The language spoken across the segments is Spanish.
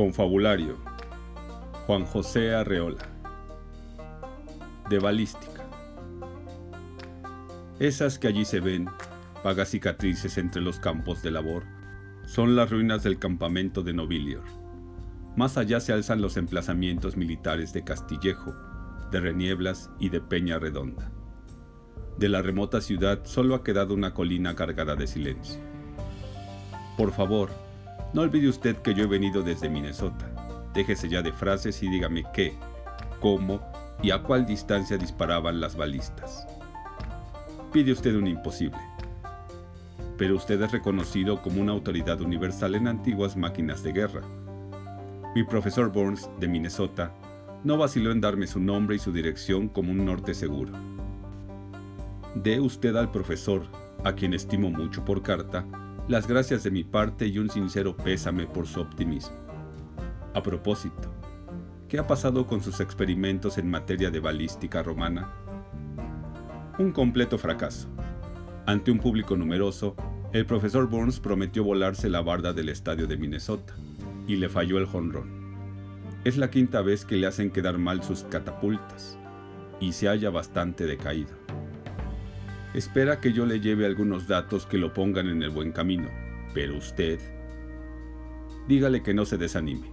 Confabulario. Juan José Arreola. De balística. Esas que allí se ven, vagas cicatrices entre los campos de labor, son las ruinas del campamento de Nobilior. Más allá se alzan los emplazamientos militares de Castillejo, de Renieblas y de Peña Redonda. De la remota ciudad solo ha quedado una colina cargada de silencio. Por favor, no olvide usted que yo he venido desde Minnesota. Déjese ya de frases y dígame qué, cómo y a cuál distancia disparaban las balistas. Pide usted un imposible. Pero usted es reconocido como una autoridad universal en antiguas máquinas de guerra. Mi profesor Burns, de Minnesota, no vaciló en darme su nombre y su dirección como un norte seguro. Dé usted al profesor, a quien estimo mucho por carta, las gracias de mi parte y un sincero pésame por su optimismo. A propósito, ¿qué ha pasado con sus experimentos en materia de balística romana? Un completo fracaso. Ante un público numeroso, el profesor Burns prometió volarse la barda del estadio de Minnesota, y le falló el jonrón. Es la quinta vez que le hacen quedar mal sus catapultas, y se halla bastante decaído. Espera que yo le lleve algunos datos que lo pongan en el buen camino, pero usted... Dígale que no se desanime.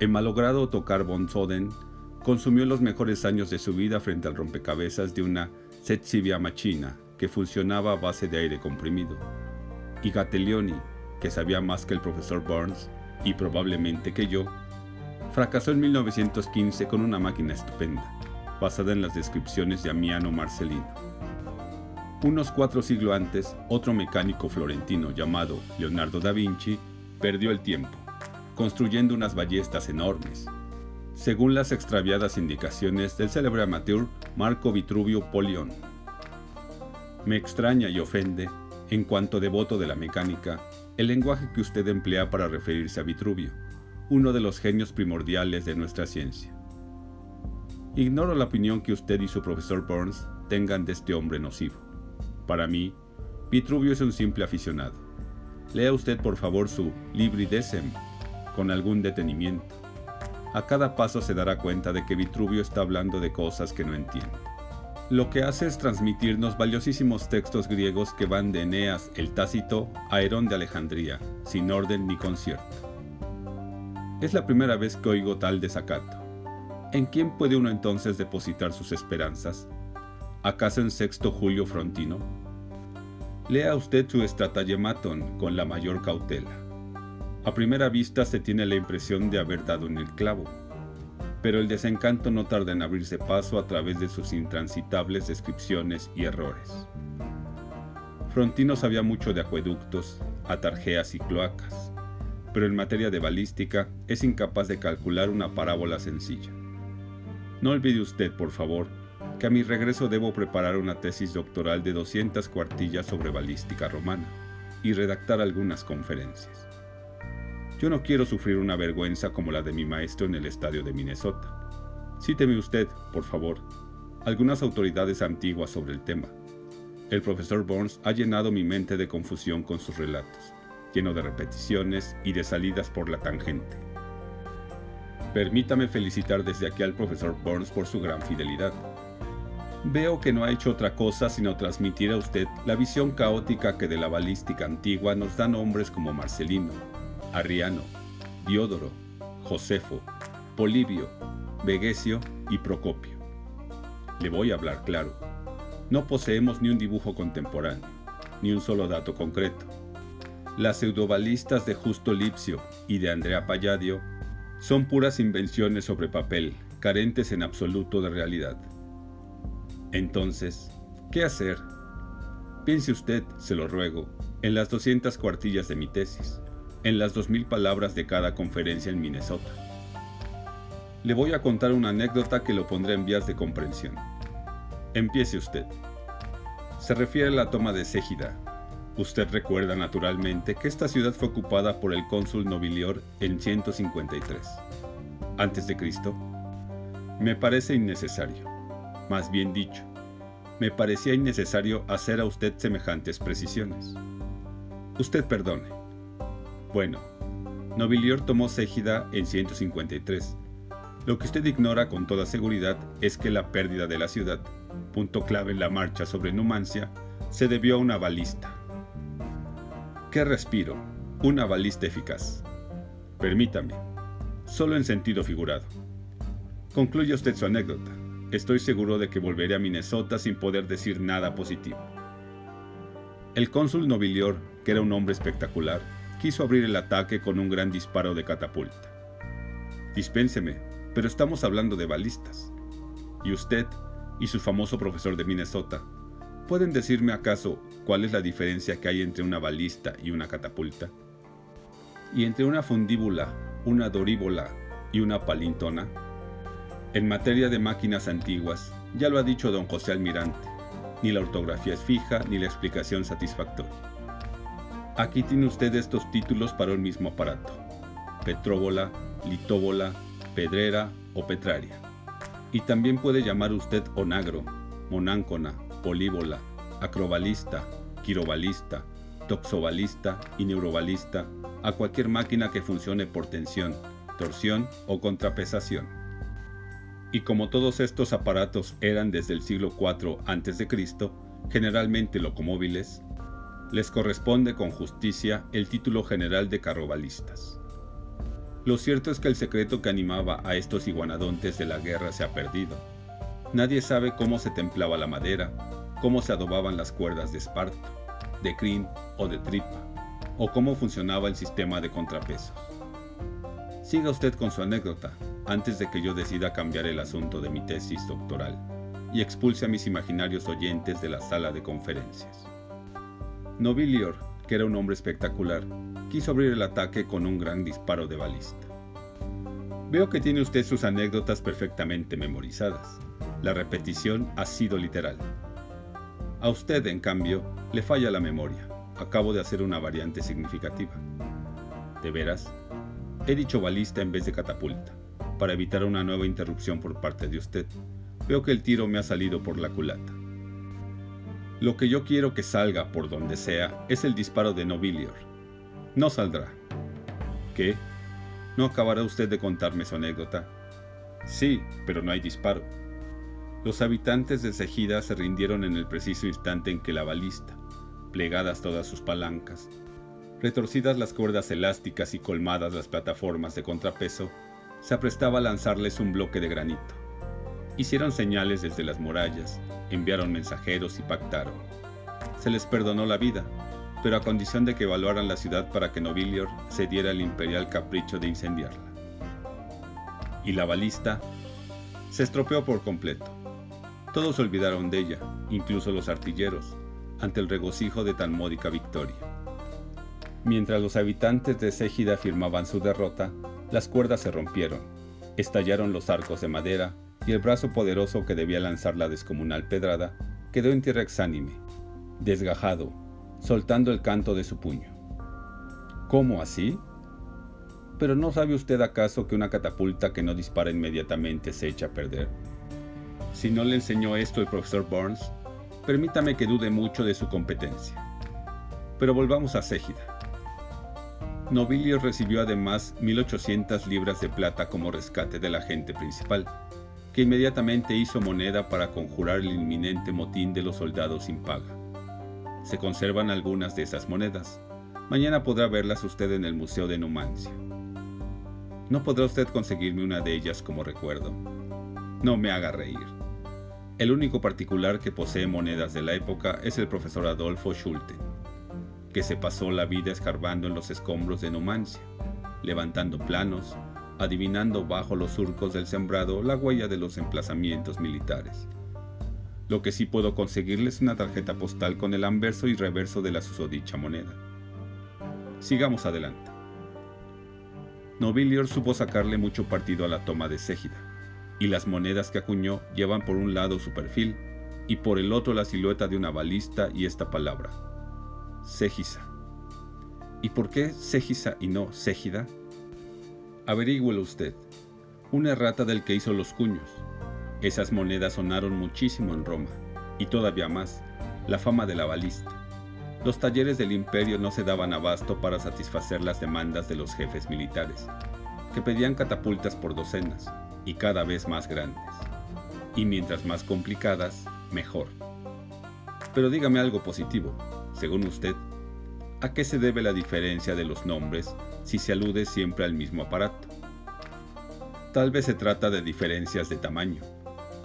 El malogrado tocar von Soden consumió los mejores años de su vida frente al rompecabezas de una Setsivia Machina que funcionaba a base de aire comprimido. Y Gatelioni, que sabía más que el profesor Burns y probablemente que yo, fracasó en 1915 con una máquina estupenda, basada en las descripciones de Amiano Marcelino. Unos cuatro siglos antes, otro mecánico florentino llamado Leonardo da Vinci perdió el tiempo, construyendo unas ballestas enormes, según las extraviadas indicaciones del célebre amateur Marco Vitruvio Polión. Me extraña y ofende, en cuanto devoto de la mecánica, el lenguaje que usted emplea para referirse a Vitruvio, uno de los genios primordiales de nuestra ciencia. Ignoro la opinión que usted y su profesor Burns tengan de este hombre nocivo. Para mí, Vitruvio es un simple aficionado. Lea usted por favor su Libri Decem con algún detenimiento. A cada paso se dará cuenta de que Vitruvio está hablando de cosas que no entiende. Lo que hace es transmitirnos valiosísimos textos griegos que van de Eneas el Tácito a Herón de Alejandría, sin orden ni concierto. Es la primera vez que oigo tal desacato. ¿En quién puede uno entonces depositar sus esperanzas? ¿Acaso en Sexto Julio Frontino? Lea usted su Stratagematon con la mayor cautela. A primera vista se tiene la impresión de haber dado en el clavo, pero el desencanto no tarda en abrirse paso a través de sus intransitables descripciones y errores. Frontino sabía mucho de acueductos, atarjeas y cloacas, pero en materia de balística es incapaz de calcular una parábola sencilla. No olvide usted, por favor, que a mi regreso debo preparar una tesis doctoral de 200 cuartillas sobre balística romana y redactar algunas conferencias. Yo no quiero sufrir una vergüenza como la de mi maestro en el estadio de Minnesota. Cíteme usted, por favor, algunas autoridades antiguas sobre el tema. El profesor Burns ha llenado mi mente de confusión con sus relatos, lleno de repeticiones y de salidas por la tangente. Permítame felicitar desde aquí al profesor Burns por su gran fidelidad Veo que no ha hecho otra cosa sino transmitir a usted la visión caótica que de la balística antigua nos dan hombres como Marcelino, Arriano, Diodoro, Josefo, Polibio, Vegesio y Procopio. Le voy a hablar claro. No poseemos ni un dibujo contemporáneo, ni un solo dato concreto. Las pseudobalistas de Justo Lipsio y de Andrea Palladio son puras invenciones sobre papel, carentes en absoluto de realidad. Entonces, ¿qué hacer? Piense usted, se lo ruego, en las 200 cuartillas de mi tesis, en las 2.000 palabras de cada conferencia en Minnesota. Le voy a contar una anécdota que lo pondrá en vías de comprensión. Empiece usted. Se refiere a la toma de Ségida. Usted recuerda naturalmente que esta ciudad fue ocupada por el cónsul Nobilior en 153. Antes de Cristo. Me parece innecesario más bien dicho, me parecía innecesario hacer a usted semejantes precisiones. Usted perdone. Bueno, Nobilior tomó Ségida en 153. Lo que usted ignora con toda seguridad es que la pérdida de la ciudad, punto clave en la marcha sobre Numancia, se debió a una balista. ¿Qué respiro? Una balista eficaz. Permítame, solo en sentido figurado. Concluye usted su anécdota. Estoy seguro de que volveré a Minnesota sin poder decir nada positivo. El cónsul Nobilior, que era un hombre espectacular, quiso abrir el ataque con un gran disparo de catapulta. Dispénseme, pero estamos hablando de balistas. Y usted y su famoso profesor de Minnesota, ¿pueden decirme acaso cuál es la diferencia que hay entre una balista y una catapulta? ¿Y entre una fundíbula, una doríbola y una palintona? En materia de máquinas antiguas, ya lo ha dicho don José Almirante, ni la ortografía es fija ni la explicación satisfactoria. Aquí tiene usted estos títulos para un mismo aparato. Petróbola, litóbola, pedrera o petraria. Y también puede llamar usted onagro, monáncona, políbola, acrobalista, quirobalista, toxobalista y neurobalista a cualquier máquina que funcione por tensión, torsión o contrapesación. Y como todos estos aparatos eran desde el siglo IV a.C., generalmente locomóviles, les corresponde con justicia el título general de carrobalistas. Lo cierto es que el secreto que animaba a estos iguanadontes de la guerra se ha perdido. Nadie sabe cómo se templaba la madera, cómo se adobaban las cuerdas de esparto, de crin o de tripa, o cómo funcionaba el sistema de contrapesos. Siga usted con su anécdota antes de que yo decida cambiar el asunto de mi tesis doctoral y expulse a mis imaginarios oyentes de la sala de conferencias. Nobilior, que era un hombre espectacular, quiso abrir el ataque con un gran disparo de balista. Veo que tiene usted sus anécdotas perfectamente memorizadas. La repetición ha sido literal. A usted, en cambio, le falla la memoria. Acabo de hacer una variante significativa. ¿De veras? He dicho balista en vez de catapulta, para evitar una nueva interrupción por parte de usted. Veo que el tiro me ha salido por la culata. Lo que yo quiero que salga por donde sea es el disparo de Nobilior. No saldrá. ¿Qué? ¿No acabará usted de contarme su anécdota? Sí, pero no hay disparo. Los habitantes de Cejida se rindieron en el preciso instante en que la balista, plegadas todas sus palancas, retorcidas las cuerdas elásticas y colmadas las plataformas de contrapeso, se aprestaba a lanzarles un bloque de granito. Hicieron señales desde las murallas, enviaron mensajeros y pactaron. Se les perdonó la vida, pero a condición de que evaluaran la ciudad para que Nobilior cediera el imperial capricho de incendiarla. Y la balista se estropeó por completo. Todos olvidaron de ella, incluso los artilleros, ante el regocijo de tan módica victoria. Mientras los habitantes de Ségida firmaban su derrota, las cuerdas se rompieron, estallaron los arcos de madera y el brazo poderoso que debía lanzar la descomunal pedrada quedó en tierra exánime, desgajado, soltando el canto de su puño. ¿Cómo así? ¿Pero no sabe usted acaso que una catapulta que no dispara inmediatamente se echa a perder? Si no le enseñó esto el profesor Burns, permítame que dude mucho de su competencia. Pero volvamos a Ségida. Nobilio recibió además 1.800 libras de plata como rescate del agente principal, que inmediatamente hizo moneda para conjurar el inminente motín de los soldados sin paga. Se conservan algunas de esas monedas. Mañana podrá verlas usted en el Museo de Numancia. ¿No podrá usted conseguirme una de ellas como recuerdo? No me haga reír. El único particular que posee monedas de la época es el profesor Adolfo Schulte, que se pasó la vida escarbando en los escombros de Numancia, levantando planos, adivinando bajo los surcos del sembrado la huella de los emplazamientos militares. Lo que sí puedo conseguirles es una tarjeta postal con el anverso y reverso de la susodicha moneda. Sigamos adelante. Nobilior supo sacarle mucho partido a la toma de Ségida, y las monedas que acuñó llevan por un lado su perfil y por el otro la silueta de una balista y esta palabra, Ségisa. ¿Y por qué Ségisa y no Ségida? Averígüelo usted. Una errata del que hizo los cuños. Esas monedas sonaron muchísimo en Roma, y todavía más, la fama de la balista. Los talleres del imperio no se daban abasto para satisfacer las demandas de los jefes militares, que pedían catapultas por docenas y cada vez más grandes. Y mientras más complicadas, mejor. Pero dígame algo positivo, según usted, ¿a qué se debe la diferencia de los nombres si se alude siempre al mismo aparato? Tal vez se trata de diferencias de tamaño,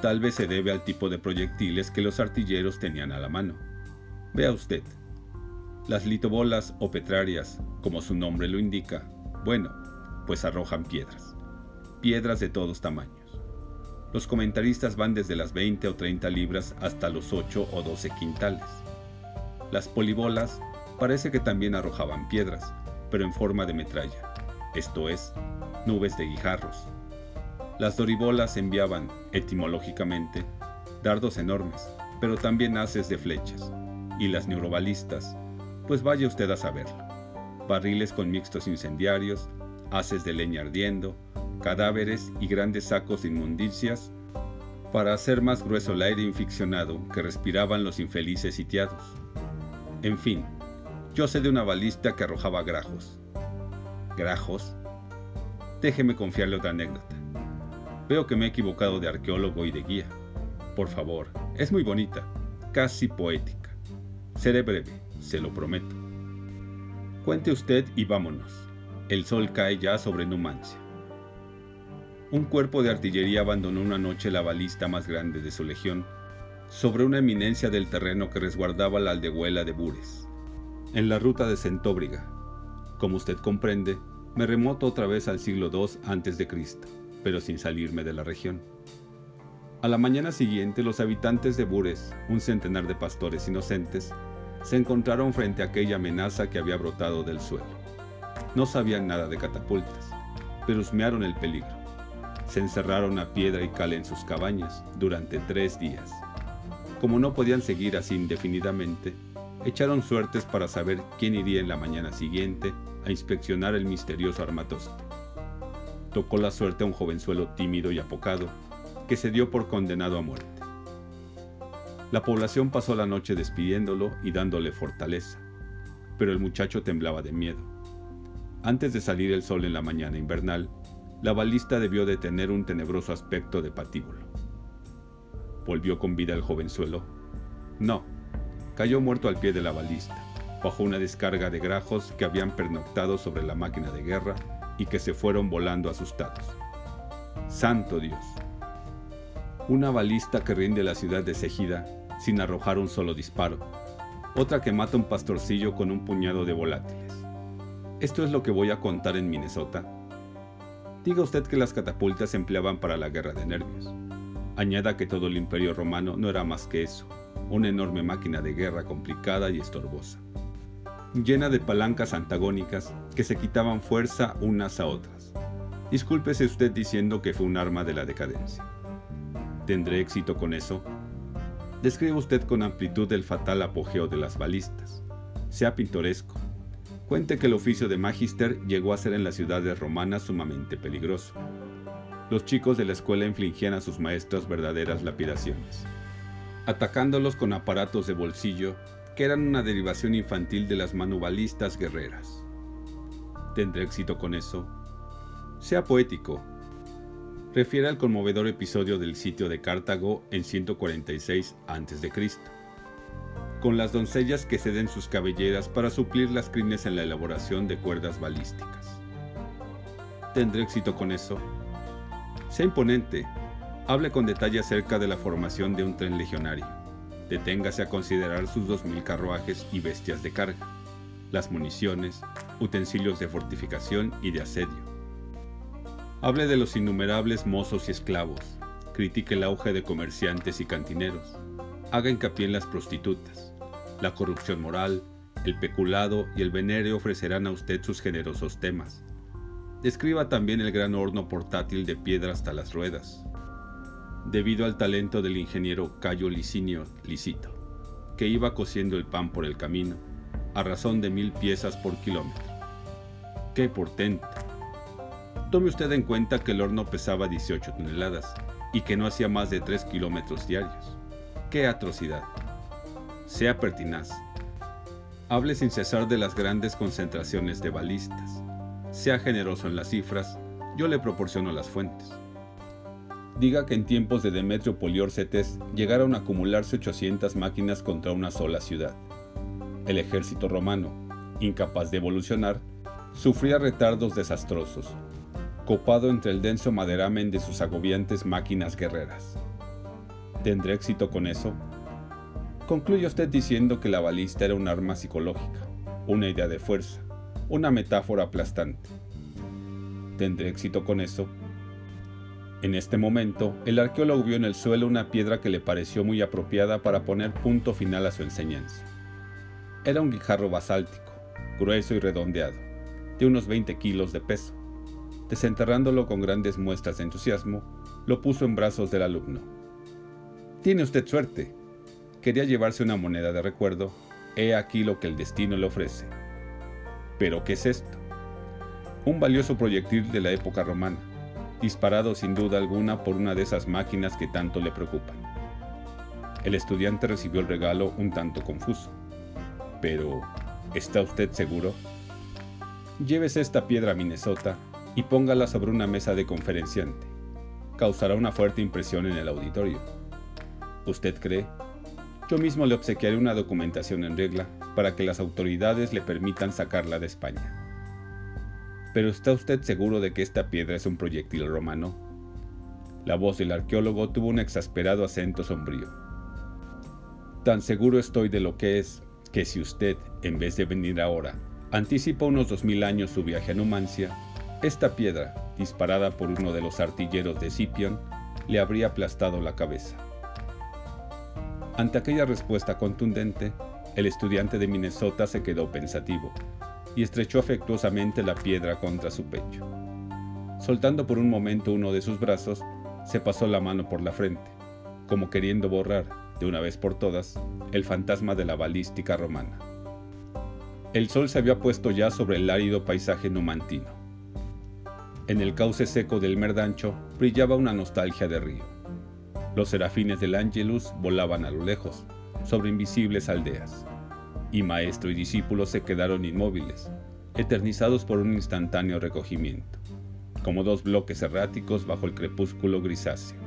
tal vez se debe al tipo de proyectiles que los artilleros tenían a la mano. Vea usted, las litobolas o petrarias, como su nombre lo indica, bueno, pues arrojan piedras, piedras de todos tamaños. Los comentaristas van desde las 20 o 30 libras hasta los 8 o 12 quintales. Las polibolas parece que también arrojaban piedras, pero en forma de metralla, esto es, nubes de guijarros. Las doribolas enviaban, etimológicamente, dardos enormes, pero también haces de flechas, y las neurobalistas, pues vaya usted a saberlo. Barriles con mixtos incendiarios, haces de leña ardiendo, cadáveres y grandes sacos de inmundicias para hacer más grueso el aire inficcionado que respiraban los infelices sitiados. En fin, yo sé de una balista que arrojaba grajos. ¿Grajos? Déjeme confiarle otra anécdota. Veo que me he equivocado de arqueólogo y de guía. Por favor, es muy bonita, casi poética. Seré breve, se lo prometo. Cuente usted y vámonos. El sol cae ya sobre Numancia un cuerpo de artillería abandonó una noche la balista más grande de su legión sobre una eminencia del terreno que resguardaba la aldehuela de Bures, en la ruta de Centóbriga. Como usted comprende, me remoto otra vez al siglo II a.C., pero sin salirme de la región. A la mañana siguiente, los habitantes de Bures, un centenar de pastores inocentes, se encontraron frente a aquella amenaza que había brotado del suelo. No sabían nada de catapultas, pero husmearon el peligro se encerraron a piedra y cal en sus cabañas durante tres días. Como no podían seguir así indefinidamente, echaron suertes para saber quién iría en la mañana siguiente a inspeccionar el misterioso armatoste. Tocó la suerte a un jovenzuelo tímido y apocado, que se dio por condenado a muerte. La población pasó la noche despidiéndolo y dándole fortaleza, pero el muchacho temblaba de miedo. Antes de salir el sol en la mañana invernal, la balista debió de tener un tenebroso aspecto de patíbulo. ¿Volvió con vida el jovenzuelo? No, cayó muerto al pie de la balista, bajo una descarga de grajos que habían pernoctado sobre la máquina de guerra y que se fueron volando asustados. ¡Santo Dios! Una balista que rinde la ciudad de Sejida sin arrojar un solo disparo, otra que mata un pastorcillo con un puñado de volátiles. Esto es lo que voy a contar en Minnesota Diga usted que las catapultas se empleaban para la guerra de nervios. Añada que todo el imperio romano no era más que eso, una enorme máquina de guerra complicada y estorbosa, llena de palancas antagónicas que se quitaban fuerza unas a otras. Discúlpese usted diciendo que fue un arma de la decadencia. ¿Tendré éxito con eso? Describe usted con amplitud el fatal apogeo de las balistas. Sea pintoresco, Cuente que el oficio de magister llegó a ser en las ciudades romanas sumamente peligroso. Los chicos de la escuela infligían a sus maestros verdaderas lapidaciones, atacándolos con aparatos de bolsillo que eran una derivación infantil de las manubalistas guerreras. ¿Tendré éxito con eso? Sea poético. Refiere al conmovedor episodio del sitio de Cartago en 146 a.C con las doncellas que ceden sus cabelleras para suplir las crines en la elaboración de cuerdas balísticas. ¿Tendré éxito con eso? Sea imponente. Hable con detalle acerca de la formación de un tren legionario. Deténgase a considerar sus 2.000 carruajes y bestias de carga, las municiones, utensilios de fortificación y de asedio. Hable de los innumerables mozos y esclavos. Critique el auge de comerciantes y cantineros haga hincapié en las prostitutas. La corrupción moral, el peculado y el venere ofrecerán a usted sus generosos temas. Describa también el gran horno portátil de piedra hasta las ruedas. Debido al talento del ingeniero Cayo Licinio Licito, que iba cociendo el pan por el camino, a razón de mil piezas por kilómetro. ¡Qué portento! Tome usted en cuenta que el horno pesaba 18 toneladas y que no hacía más de 3 kilómetros diarios. ¡Qué atrocidad! Sea pertinaz. Hable sin cesar de las grandes concentraciones de balistas. Sea generoso en las cifras, yo le proporciono las fuentes. Diga que en tiempos de Demetrio Poliorcetes llegaron a acumularse 800 máquinas contra una sola ciudad. El ejército romano, incapaz de evolucionar, sufría retardos desastrosos, copado entre el denso maderamen de sus agobiantes máquinas guerreras. ¿Tendré éxito con eso? Concluye usted diciendo que la balista era un arma psicológica, una idea de fuerza, una metáfora aplastante. ¿Tendré éxito con eso? En este momento, el arqueólogo vio en el suelo una piedra que le pareció muy apropiada para poner punto final a su enseñanza. Era un guijarro basáltico, grueso y redondeado, de unos 20 kilos de peso. Desenterrándolo con grandes muestras de entusiasmo, lo puso en brazos del alumno. Tiene usted suerte, quería llevarse una moneda de recuerdo, he aquí lo que el destino le ofrece. ¿Pero qué es esto? Un valioso proyectil de la época romana, disparado sin duda alguna por una de esas máquinas que tanto le preocupan. El estudiante recibió el regalo un tanto confuso. Pero, ¿está usted seguro? Llévese esta piedra a Minnesota y póngala sobre una mesa de conferenciante. Causará una fuerte impresión en el auditorio. ¿Usted cree? Yo mismo le obsequiaré una documentación en regla para que las autoridades le permitan sacarla de España. ¿Pero está usted seguro de que esta piedra es un proyectil romano? La voz del arqueólogo tuvo un exasperado acento sombrío. Tan seguro estoy de lo que es que si usted, en vez de venir ahora, anticipa unos dos mil años su viaje a Numancia, esta piedra, disparada por uno de los artilleros de Scipion, le habría aplastado la cabeza. Ante aquella respuesta contundente, el estudiante de Minnesota se quedó pensativo y estrechó afectuosamente la piedra contra su pecho. Soltando por un momento uno de sus brazos, se pasó la mano por la frente, como queriendo borrar, de una vez por todas, el fantasma de la balística romana. El sol se había puesto ya sobre el árido paisaje numantino. En el cauce seco del Merdancho brillaba una nostalgia de río. Los serafines del Angelus volaban a lo lejos, sobre invisibles aldeas, y maestro y discípulo se quedaron inmóviles, eternizados por un instantáneo recogimiento, como dos bloques erráticos bajo el crepúsculo grisáceo.